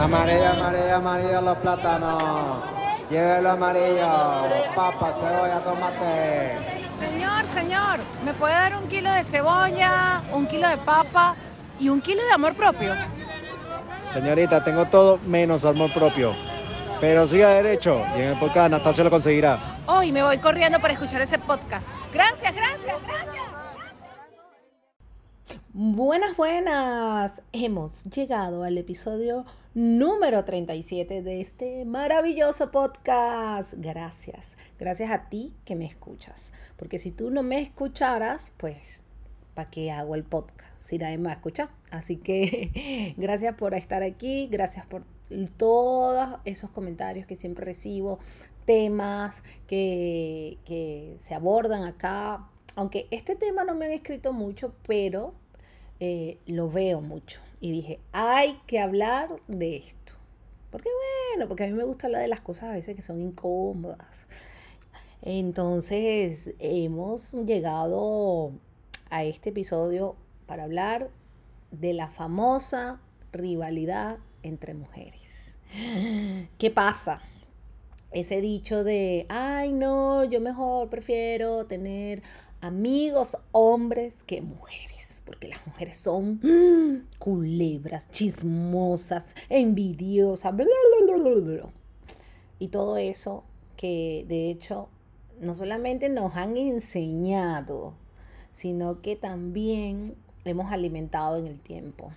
Amarillo, amarillo, amarillo los plátanos. Llévelo amarillo. Papa, cebolla, tomate. Señor, señor, ¿me puede dar un kilo de cebolla, un kilo de papa y un kilo de amor propio? Señorita, tengo todo menos amor propio. Pero siga derecho y en el podcast Anastasio lo conseguirá. Hoy me voy corriendo para escuchar ese podcast. Gracias, gracias, gracias. Buenas, buenas. Hemos llegado al episodio número 37 de este maravilloso podcast. Gracias. Gracias a ti que me escuchas. Porque si tú no me escucharas, pues, ¿para qué hago el podcast? Si nadie me va a escuchar. Así que gracias por estar aquí. Gracias por todos esos comentarios que siempre recibo. Temas que, que se abordan acá. Aunque este tema no me han escrito mucho, pero eh, lo veo mucho. Y dije, hay que hablar de esto. Porque bueno, porque a mí me gusta hablar de las cosas a veces que son incómodas. Entonces, hemos llegado a este episodio para hablar de la famosa rivalidad entre mujeres. ¿Qué pasa? Ese dicho de, ay no, yo mejor prefiero tener amigos hombres que mujeres porque las mujeres son culebras, chismosas, envidiosas, y todo eso que de hecho no solamente nos han enseñado, sino que también hemos alimentado en el tiempo.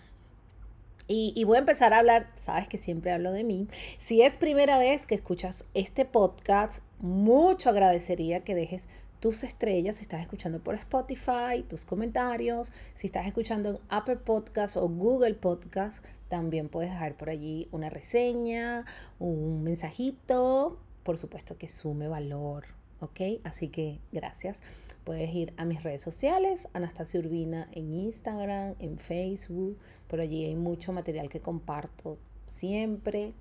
Y, voy a empezar a hablar, sabes que siempre hablo de mí. Si es primera vez que escuchas este podcast, mucho agradecería que dejes tus estrellas, si estás escuchando por Spotify, tus comentarios, si estás escuchando en Apple Podcast o Google Podcast, también puedes dejar por allí una reseña, un mensajito, por supuesto que sume valor, ¿ok? Así que gracias. Puedes ir a mis redes sociales, Anastasia Urbina en Instagram, en Facebook, por allí hay mucho material que comparto siempre.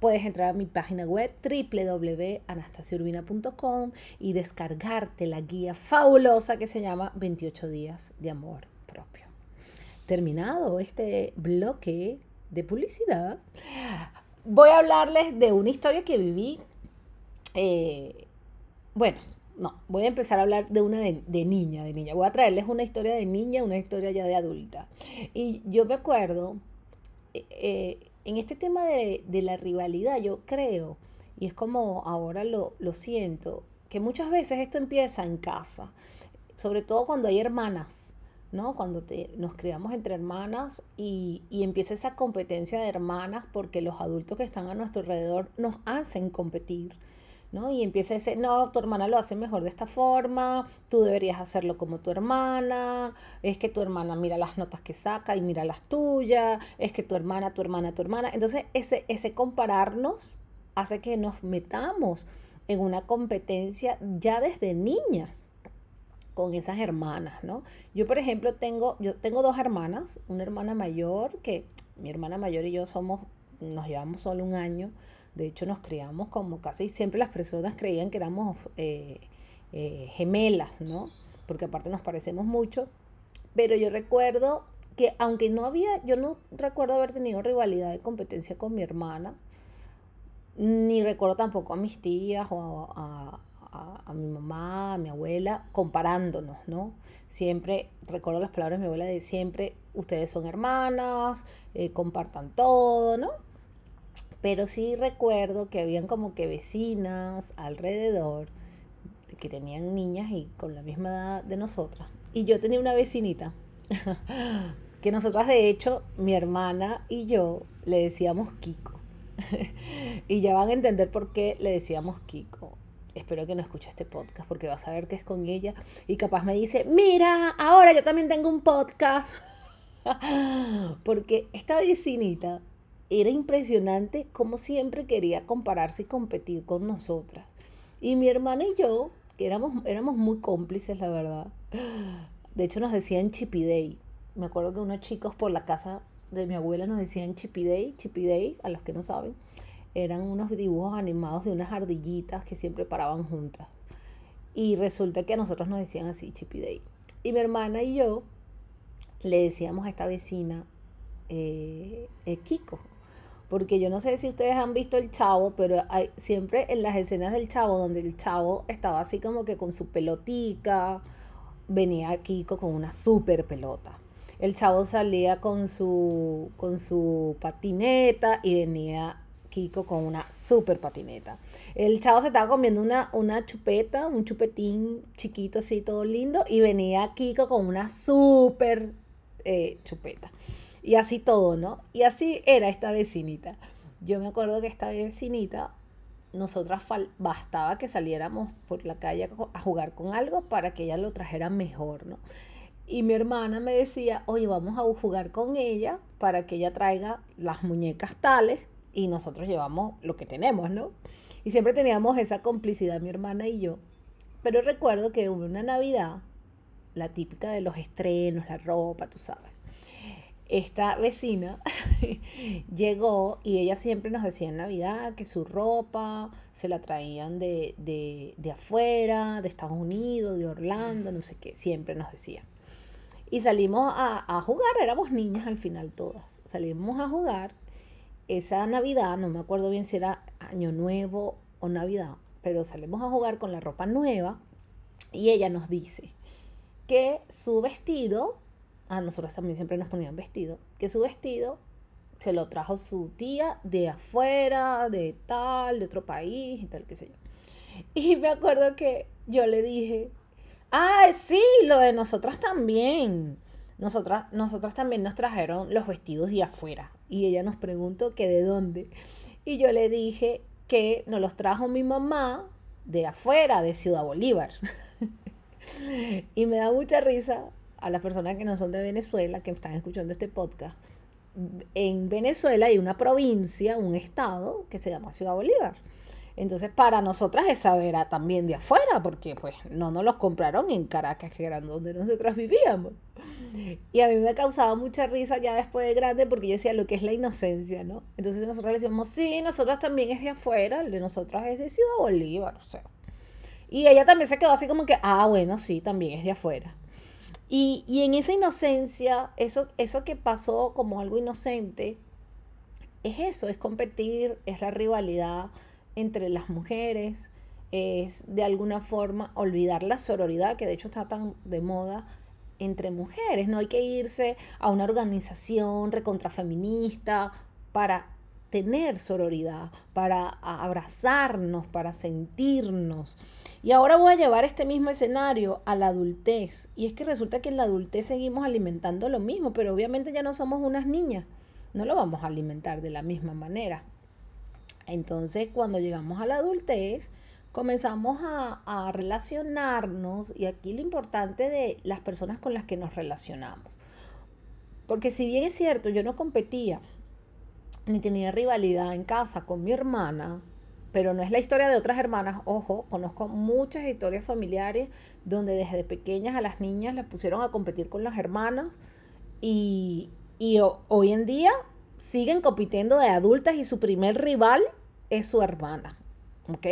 Puedes entrar a mi página web www.anastasiurbina.com y descargarte la guía fabulosa que se llama 28 días de amor propio. Terminado este bloque de publicidad, voy a hablarles de una historia que viví. Eh, bueno, no, voy a empezar a hablar de una de, niña, de niña. Voy a traerles una historia de niña, una historia ya de adulta. Y yo me acuerdo, eh, eh, en este tema de, la rivalidad, yo creo, y es como ahora lo, siento, que muchas veces esto empieza en casa, sobre todo cuando hay hermanas, ¿no? Cuando nos criamos entre hermanas y, empieza esa competencia de hermanas porque los adultos que están a nuestro alrededor nos hacen competir. ¿No? Y empieza a decir, no, tu hermana lo hace mejor de esta forma, tú deberías hacerlo como tu hermana, es que tu hermana mira las notas que saca y mira las tuyas, es que tu hermana, tu hermana, tu hermana. Entonces, ese, ese compararnos hace que nos metamos en una competencia ya desde niñas con esas hermanas, ¿no? Yo, por ejemplo, tengo, yo tengo dos hermanas, una hermana mayor, que mi hermana mayor y yo somos, nos llevamos solo un año, de hecho, nos criamos como casi siempre las personas creían que éramos eh, eh, gemelas, ¿no? Porque aparte nos parecemos mucho. Pero yo recuerdo que aunque no había, yo no recuerdo haber tenido rivalidad de competencia con mi hermana, ni recuerdo tampoco a mis tías o a, mi mamá, a mi abuela, comparándonos, ¿no? Siempre, recuerdo las palabras de mi abuela de siempre, ustedes son hermanas, eh, compartan todo, ¿no? Pero sí recuerdo que habían como que vecinas alrededor que tenían niñas y con la misma edad de nosotras. Y yo tenía una vecinita que nosotras de hecho, mi hermana y yo le decíamos Kiko. y ya van a entender por qué le decíamos Kiko. Espero que no escuche este podcast porque va a saber que es con ella. Y capaz me dice, mira, ahora yo también tengo un podcast. porque esta vecinita era impresionante como siempre quería compararse y competir con nosotras. Y mi hermana y yo, que éramos, éramos muy cómplices, la verdad. De hecho, nos decían Chipidey. Me acuerdo que unos chicos por la casa de mi abuela nos decían Chipidey, Chipidey, a los que no saben. Eran unos dibujos animados de unas ardillitas que siempre paraban juntas. Y resulta que a nosotros nos decían así, Chipidey. Y mi hermana y yo le decíamos a esta vecina, eh, eh, Kiko, porque yo no sé si ustedes han visto el chavo, pero hay siempre en las escenas del chavo donde el chavo estaba así como que con su pelotica, venía Kiko con una super pelota. El chavo salía con su, con su patineta y venía Kiko con una super patineta. El chavo se estaba comiendo una, una chupeta, un chupetín chiquito así, todo lindo, y venía Kiko con una super eh, chupeta. Y así todo, ¿no? Y así era esta vecinita. Yo me acuerdo que esta vecinita, nosotras bastaba que saliéramos por la calle a jugar con algo para que ella lo trajera mejor, ¿no? Y mi hermana me decía, oye, vamos a jugar con ella para que ella traiga las muñecas tales y nosotros llevamos lo que tenemos, ¿no? Y siempre teníamos esa complicidad mi hermana y yo. Pero recuerdo que hubo una Navidad, la típica de los estrenos, la ropa, tú sabes esta vecina llegó y ella siempre nos decía en Navidad que su ropa se la traían de, de, afuera, de Estados Unidos, de Orlando, no sé qué, siempre nos decía. Y salimos a, a, jugar, éramos niñas al final todas. Salimos a jugar esa Navidad, no me acuerdo bien si era Año Nuevo o Navidad, pero salimos a jugar con la ropa nueva y ella nos dice que su vestido a nosotros también siempre nos ponían vestido, que su vestido se lo trajo su tía de afuera, de tal, de otro país y tal, qué sé yo. Y me acuerdo que yo le dije, ah, sí, lo de nosotras también. Nosotras, nosotras también nos trajeron los vestidos de afuera. Y ella nos preguntó que de dónde. Y yo le dije que nos los trajo mi mamá de afuera, de Ciudad Bolívar. y me da mucha risa a las personas que no son de Venezuela, que están escuchando este podcast, en Venezuela hay una provincia, un estado que se llama Ciudad Bolívar. Entonces, para nosotras esa era también de afuera, porque pues no nos los compraron en Caracas, que era donde nosotras vivíamos. Y a mí me causaba mucha risa ya después de grande, porque yo decía lo que es la inocencia, ¿no? Entonces nosotros le decíamos, sí, nosotras también es de afuera, el de nosotras es de Ciudad Bolívar, o sea. Y ella también se quedó así como que, ah, bueno, sí, también es de afuera. Y, en esa inocencia, eso, eso que pasó como algo inocente, es eso, es competir, es la rivalidad entre las mujeres, es de alguna forma olvidar la sororidad, que de hecho está tan de moda entre mujeres. No hay que irse a una organización recontrafeminista para tener sororidad, para abrazarnos, para sentirnos. Y ahora voy a llevar este mismo escenario a la adultez. Y es que resulta que en la adultez seguimos alimentando lo mismo, pero obviamente ya no somos unas niñas. No lo vamos a alimentar de la misma manera. Entonces, cuando llegamos a la adultez, comenzamos a, a relacionarnos. Y aquí lo importante de las personas con las que nos relacionamos. Porque si bien es cierto, yo no competía ni tenía rivalidad en casa con mi hermana, pero no es la historia de otras hermanas. Ojo, conozco muchas historias familiares donde desde pequeñas a las niñas las pusieron a competir con las hermanas y, hoy en día siguen compitiendo de adultas y su primer rival es su hermana. ¿Ok?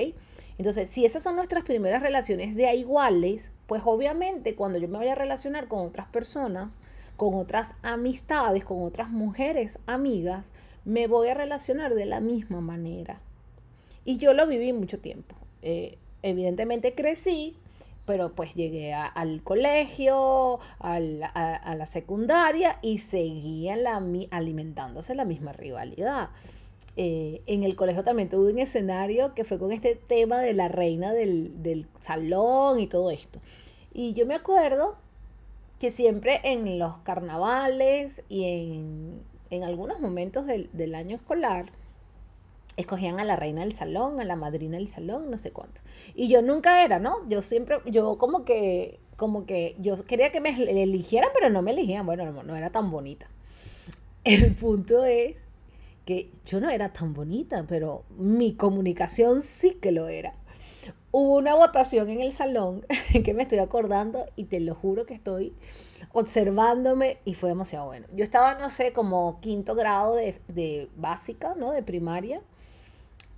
Entonces, si esas son nuestras primeras relaciones de iguales, pues obviamente cuando yo me voy a relacionar con otras personas, con otras amistades, con otras mujeres amigas, me voy a relacionar de la misma manera. Y yo lo viví mucho tiempo. Eh, evidentemente crecí, pero pues llegué al colegio, a, la, secundaria y seguía la, alimentándose la misma rivalidad. Eh, en el colegio también tuve un escenario que fue con este tema de la reina del, salón y todo esto. Y yo me acuerdo que siempre en los carnavales y en, algunos momentos del año escolar, escogían a la reina del salón, a la madrina del salón, no sé cuánto. Y yo nunca era, ¿no? Yo siempre, yo como que, como que, yo quería que me eligieran, pero no me eligían. Bueno, no, no era tan bonita. El punto es que yo no era tan bonita, pero mi comunicación sí que lo era. Hubo una votación en el salón que me estoy acordando y te lo juro que estoy observándome y fue demasiado bueno. Yo estaba, no sé, como quinto grado de, de básica, ¿no? De primaria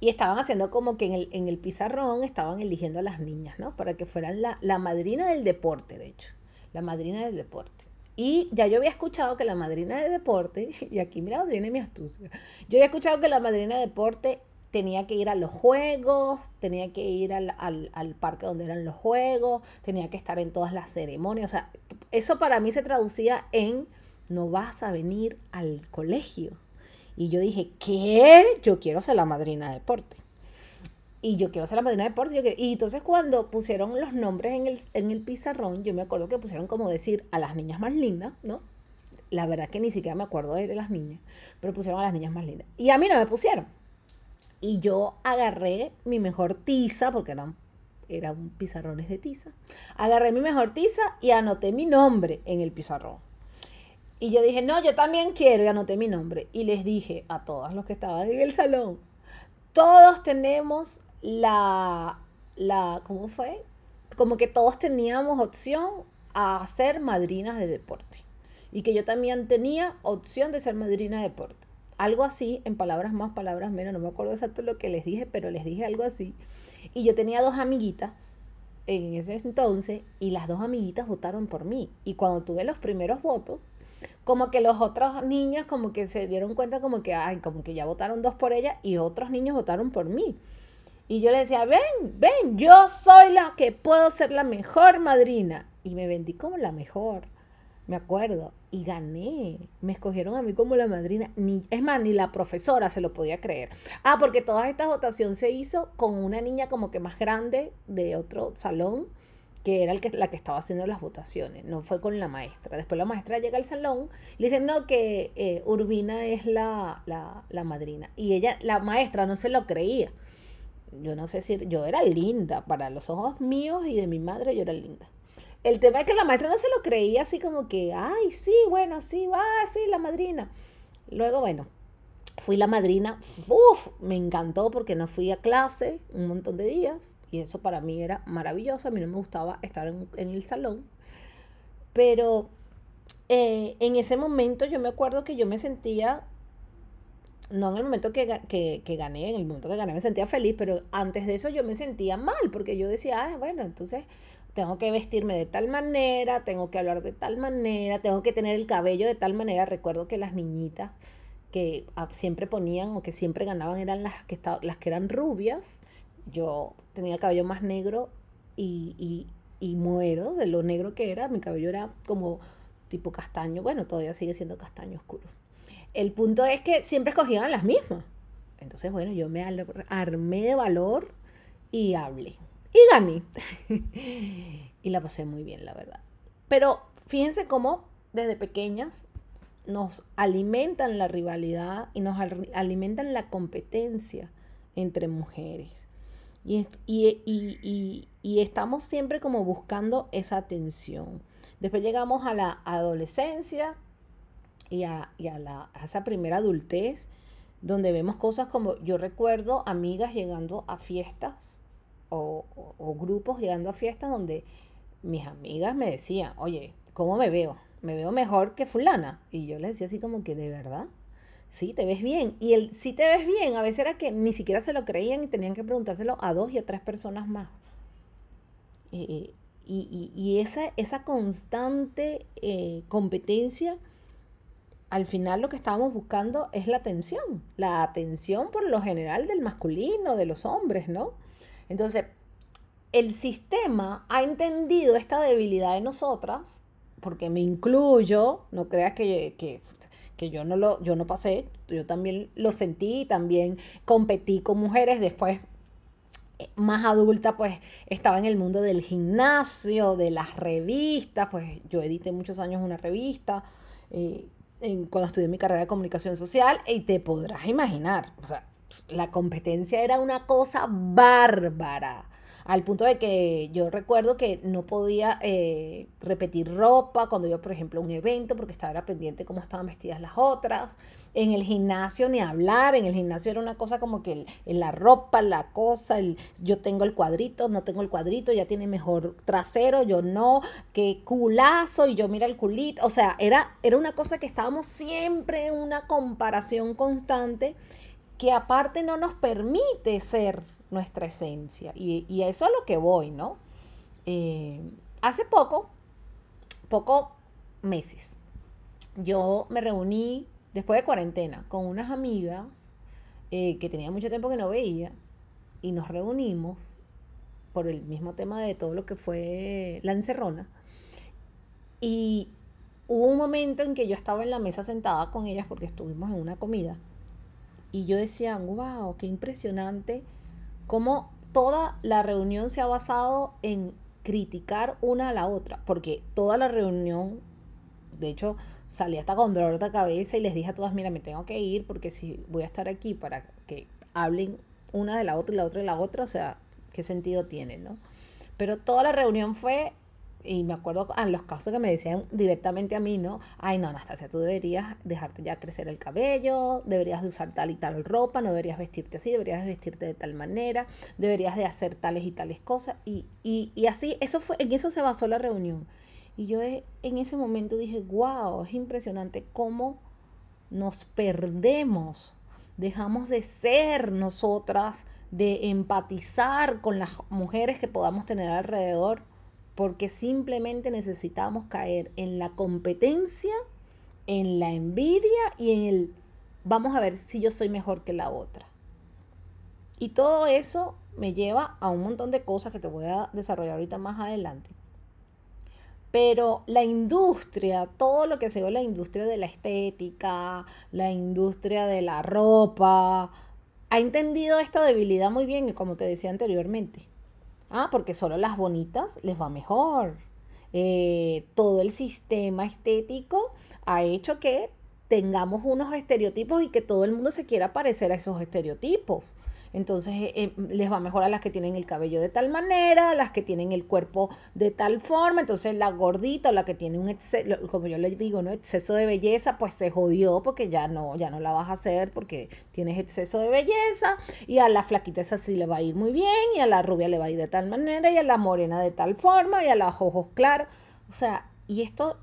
y estaban haciendo como que en el, en el pizarrón estaban eligiendo a las niñas, ¿no? Para que fueran la, madrina del deporte, de hecho. La madrina del deporte. Y ya yo había escuchado que la madrina de deporte, y aquí mira, viene mi astucia, yo había escuchado que la madrina de deporte tenía que ir a los juegos, tenía que ir al, al, parque donde eran los juegos, tenía que estar en todas las ceremonias. O sea, eso para mí se traducía en no vas a venir al colegio. Y yo dije, ¿qué? Yo quiero ser la madrina de deporte. Y yo quiero ser la madrina de deporte. Y entonces cuando pusieron los nombres en el, en el pizarrón, yo me acuerdo que pusieron como decir a las niñas más lindas, ¿no? La verdad que ni siquiera me acuerdo de las niñas, pero pusieron a las niñas más lindas. Y a mí no me pusieron. Y yo agarré mi mejor tiza, porque eran, eran pizarrones de tiza. Agarré mi mejor tiza y anoté mi nombre en el pizarrón. Y yo dije, no, yo también quiero y anoté mi nombre. Y les dije a todos los que estaban en el salón, todos tenemos la, la, ¿cómo fue? Como que todos teníamos opción a ser madrinas de deporte. Y que yo también tenía opción de ser madrina de deporte. Algo así, en palabras más, palabras menos, no me acuerdo exacto lo que les dije, pero les dije algo así. Y yo tenía dos amiguitas en ese entonces y las dos amiguitas votaron por mí. Y cuando tuve los primeros votos, como que los otros niños como que se dieron cuenta como que, ay, como que ya votaron dos por ella y otros niños votaron por mí. Y yo le decía, ven, ven, yo soy la que puedo ser la mejor madrina. Y me vendí como la mejor, me acuerdo. Y gané. Me escogieron a mí como la madrina. Ni, es más, ni la profesora se lo podía creer. Ah, porque toda esta votación se hizo con una niña como que más grande de otro salón que era el que, la que estaba haciendo las votaciones, no fue con la maestra. Después la maestra llega al salón y le dicen, no, que eh, Urbina es la, la, madrina. Y ella, la maestra no se lo creía. Yo no sé si yo era linda, para los ojos míos y de mi madre yo era linda. El tema es que la maestra no se lo creía así como que, ay, sí, bueno, sí, va, sí, la madrina. Luego, bueno, fui la madrina, uf, me encantó porque no fui a clase un montón de días y eso para mí era maravilloso. A mí no me gustaba estar en, el salón. Pero eh, en ese momento yo me acuerdo que yo me sentía, no en el momento que, gané, en el momento que gané me sentía feliz, pero antes de eso yo me sentía mal, porque yo decía, ah, bueno, entonces tengo que vestirme de tal manera, tengo que hablar de tal manera, tengo que tener el cabello de tal manera. Recuerdo que las niñitas que ah, siempre ponían o que siempre ganaban eran las que, las que eran rubias yo tenía el cabello más negro y, muero de lo negro que era. Mi cabello era como tipo castaño. Bueno, todavía sigue siendo castaño oscuro. El punto es que siempre escogían las mismas. Entonces, bueno, yo me armé de valor y hablé. Y gané. y la pasé muy bien, la verdad. Pero fíjense cómo desde pequeñas nos alimentan la rivalidad y nos alimentan la competencia entre mujeres. Y, estamos siempre como buscando esa atención. Después llegamos a la adolescencia y a, la, esa primera adultez, donde vemos cosas como, yo recuerdo amigas llegando a fiestas o, o, grupos llegando a fiestas donde mis amigas me decían, oye, ¿cómo me veo? Me veo mejor que fulana. Y yo les decía así como que, ¿de verdad? sí, te ves bien. Y el sí te ves bien, a veces era que ni siquiera se lo creían y tenían que preguntárselo a dos y a tres personas más. Eh, y, esa, esa constante eh, competencia, al final lo que estábamos buscando es la atención. La atención por lo general del masculino, de los hombres, ¿no? Entonces, el sistema ha entendido esta debilidad de nosotras, porque me incluyo, no creas que, que que yo no lo, yo no pasé, yo también lo sentí, también competí con mujeres, después eh, más adulta, pues estaba en el mundo del gimnasio, de las revistas, pues yo edité muchos años una revista, eh, cuando estudié mi carrera de comunicación social, y te podrás imaginar, o sea, la competencia era una cosa bárbara al punto de que yo recuerdo que no podía eh, repetir ropa cuando iba, por ejemplo, un evento porque estaba pendiente cómo estaban vestidas las otras. En el gimnasio ni hablar, en el gimnasio era una cosa como que en la ropa, la cosa, el, yo tengo el cuadrito, no tengo el cuadrito, ya tiene mejor trasero, yo no, qué culazo y yo mira el culito, o sea, era, era una cosa que estábamos siempre en una comparación constante que aparte no nos permite ser nuestra esencia. Y, a eso es lo que voy, ¿no? Eh, hace poco, poco meses. Yo me reuní después de cuarentena con unas amigas eh, que tenía mucho tiempo que no veía y nos reunimos por el mismo tema de todo lo que fue la encerrona. Y hubo un momento en que yo estaba en la mesa sentada con ellas porque estuvimos en una comida. Y yo decía, wow, qué impresionante cómo toda la reunión se ha basado en criticar una a la otra. Porque toda la reunión, de hecho, salí hasta con dolor de cabeza y les dije a todas, mira, me tengo que ir porque si voy a estar aquí para que hablen una de la otra y la otra de la otra, o sea, ¿qué sentido tiene, no? Pero toda la reunión fue, y me acuerdo en los casos que me decían directamente a mí, ¿no? Ay, no, Anastasia, tú deberías dejarte ya crecer el cabello, deberías de usar tal y tal ropa, no deberías vestirte así, deberías vestirte de tal manera, deberías de hacer tales y tales cosas. Y, y, y así, eso fue, en eso se basó la reunión. Y yo en ese momento dije, wow, es impresionante cómo nos perdemos, dejamos de ser nosotras, de empatizar con las mujeres que podamos tener alrededor, porque simplemente necesitamos caer en la competencia, en la envidia y en el vamos a ver si yo soy mejor que la otra. Y todo eso me lleva a un montón de cosas que te voy a desarrollar ahorita más adelante. Pero la industria, todo lo que se ve la industria de la estética, la industria de la ropa, ha entendido esta debilidad muy bien, como te decía anteriormente. Ah, porque solo las bonitas les va mejor. Eh, todo el sistema estético ha hecho que tengamos unos estereotipos y que todo el mundo se quiera parecer a esos estereotipos. Entonces eh, eh, les va mejor a las que tienen el cabello de tal manera, a las que tienen el cuerpo de tal forma. Entonces la gordita o la que tiene un exceso, como yo le digo, ¿no? exceso de belleza, pues se jodió porque ya no, ya no la vas a hacer porque tienes exceso de belleza. Y a la flaquita esa sí le va a ir muy bien, y a la rubia le va a ir de tal manera, y a la morena de tal forma, y a los ojos claros. O sea, y esto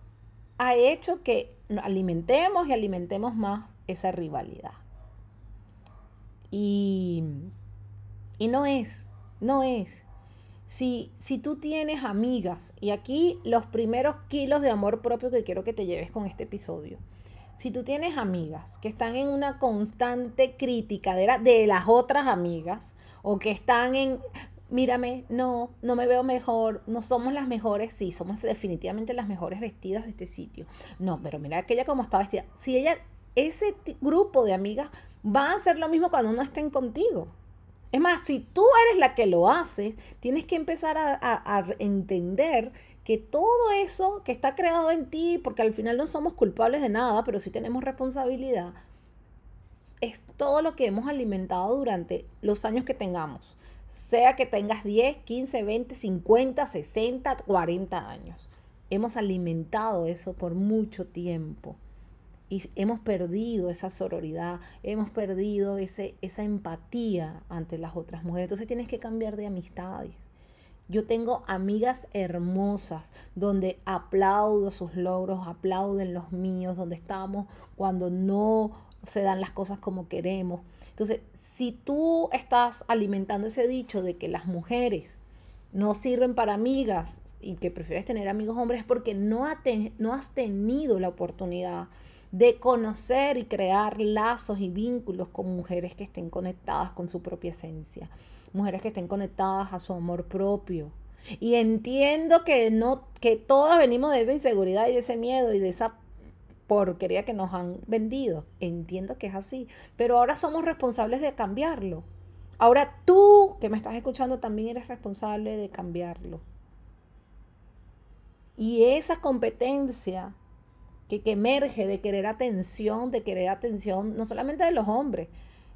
ha hecho que alimentemos y alimentemos más esa rivalidad. Y, y no es, no es. Si, si tú tienes amigas, y aquí los primeros kilos de amor propio que quiero que te lleves con este episodio, si tú tienes amigas que están en una constante crítica de, de las otras amigas, o que están en, mírame, no, no me veo mejor, no somos las mejores, sí, somos definitivamente las mejores vestidas de este sitio. No, pero mira aquella como está vestida. Si ella, ese grupo de amigas va a hacer lo mismo cuando no estén contigo. Es más, si tú eres la que lo haces, tienes que empezar a, entender que todo eso que está creado en ti, porque al final no somos culpables de nada, pero sí tenemos responsabilidad, es todo lo que hemos alimentado durante los años que tengamos. Sea que tengas 10, 15, 20, 50, 60, 40 años. Hemos alimentado eso por mucho tiempo hemos perdido esa sororidad, hemos perdido ese, esa empatía ante las otras mujeres. Entonces tienes que cambiar de amistades. Yo tengo amigas hermosas donde aplaudo sus logros, aplauden los míos, donde estamos cuando no se dan las cosas como queremos. Entonces, si tú estás alimentando ese dicho de que las mujeres no sirven para amigas y que prefieres tener amigos hombres es porque no, no has tenido la oportunidad de conocer y crear lazos y vínculos con mujeres que estén conectadas con su propia esencia, mujeres que estén conectadas a su amor propio. Y entiendo que no que todas venimos de esa inseguridad y de ese miedo y de esa porquería que nos han vendido. Entiendo que es así, pero ahora somos responsables de cambiarlo. Ahora tú que me estás escuchando también eres responsable de cambiarlo. Y esa competencia que, emerge de querer atención, de querer atención no solamente de los hombres,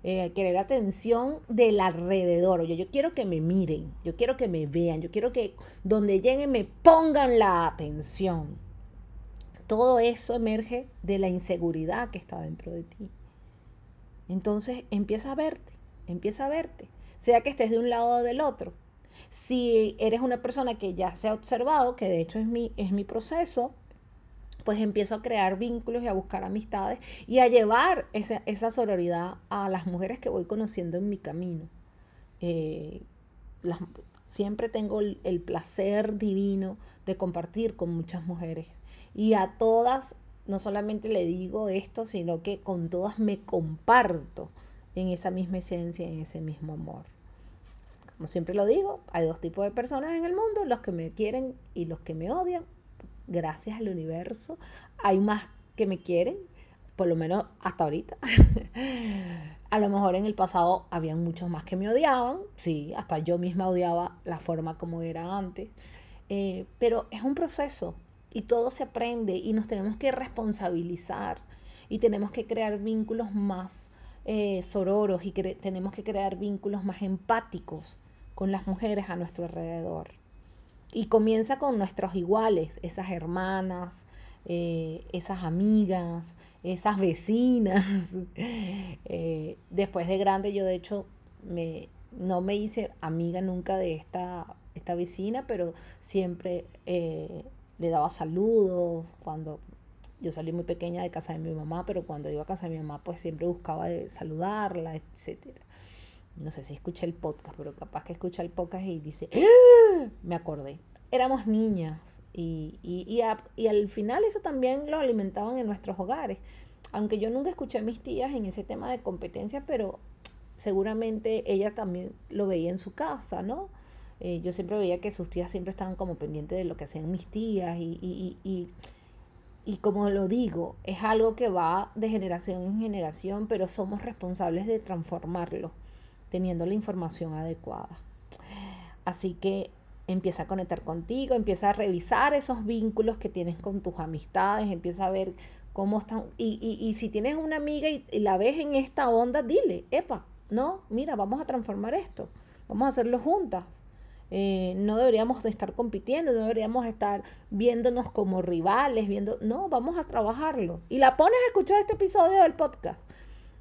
eh, querer atención del alrededor. Oye, yo quiero que me miren, yo quiero que me vean, yo quiero que donde lleguen me pongan la atención. Todo eso emerge de la inseguridad que está dentro de ti. Entonces empieza a verte, empieza a verte, sea que estés de un lado o del otro. Si eres una persona que ya se ha observado, que de hecho es mi, es mi proceso, pues empiezo a crear vínculos y a buscar amistades y a llevar esa, esa sororidad a las mujeres que voy conociendo en mi camino. Eh, siempre tengo el, placer divino de compartir con muchas mujeres Y a todas, no solamente le digo esto, sino que con todas me comparto en esa misma esencia, en ese mismo amor. Como siempre lo digo, hay dos tipos de personas en el mundo, los que me quieren y los que me odian. Gracias al universo. Hay más que me quieren, por lo menos hasta ahorita. A lo mejor en el pasado habían muchos más que me odiaban, sí, hasta yo misma odiaba la forma como era antes, eh, pero es un proceso y todo se aprende y nos tenemos que responsabilizar y tenemos que crear vínculos más eh, sororos y tenemos que crear vínculos más empáticos con las mujeres a nuestro alrededor. Y comienza con nuestros iguales, esas hermanas, eh, esas amigas, esas vecinas. Eh, después de grande yo de hecho me, no me hice amiga nunca de esta, esta vecina, pero siempre eh, le daba saludos cuando yo salí muy pequeña de casa de mi mamá, pero cuando iba a casa de mi mamá pues siempre buscaba saludarla, etcétera. No sé si escuché el podcast, pero capaz que escucha el podcast y dice, ¡Ah! me acordé. Éramos niñas, y, y, y, al final eso también lo alimentaban en nuestros hogares. Aunque yo nunca escuché a mis tías en ese tema de competencia, pero seguramente ella también lo veía en su casa, ¿no? Eh, yo siempre veía que sus tías siempre estaban como pendientes de lo que hacían mis tías y, y, y, y como lo digo, es algo que va de generación en generación, pero somos responsables de transformarlo, teniendo la información adecuada. Así que empieza a conectar contigo, empieza a revisar esos vínculos que tienes con tus amistades, empieza a ver cómo están. Y, y, si tienes una amiga y, la ves en esta onda, dile, epa, no, mira, vamos a transformar esto, vamos a hacerlo juntas. Eh, no deberíamos de estar compitiendo, no deberíamos estar viéndonos como rivales, viendo, no, vamos a trabajarlo. Y la pones a escuchar este episodio del podcast.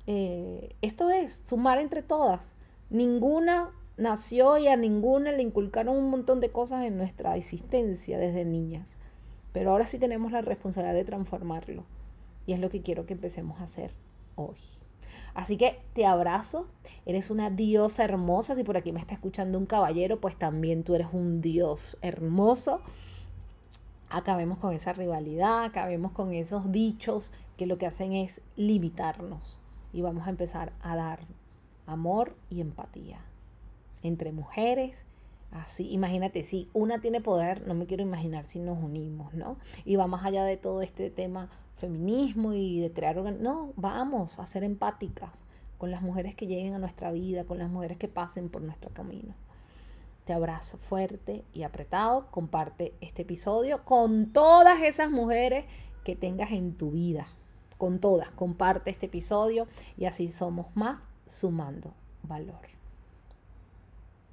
Eh, esto es sumar entre todas. Ninguna nació y a ninguna le inculcaron un montón de cosas en nuestra existencia desde niñas. Pero ahora sí tenemos la responsabilidad de transformarlo. Y es lo que quiero que empecemos a hacer hoy. Así que te abrazo. Eres una diosa hermosa. Si por aquí me está escuchando un caballero, pues también tú eres un dios hermoso. Acabemos con esa rivalidad, acabemos con esos dichos que lo que hacen es limitarnos. Y vamos a empezar a dar amor y empatía entre mujeres. Así, imagínate, si una tiene poder, no me quiero imaginar si nos unimos, ¿no? Y va más allá de todo este tema feminismo y de crear No, vamos a ser empáticas con las mujeres que lleguen a nuestra vida, con las mujeres que pasen por nuestro camino. Te abrazo fuerte y apretado. Comparte este episodio con todas esas mujeres que tengas en tu vida. Con todas. Comparte este episodio y así somos más sumando valor.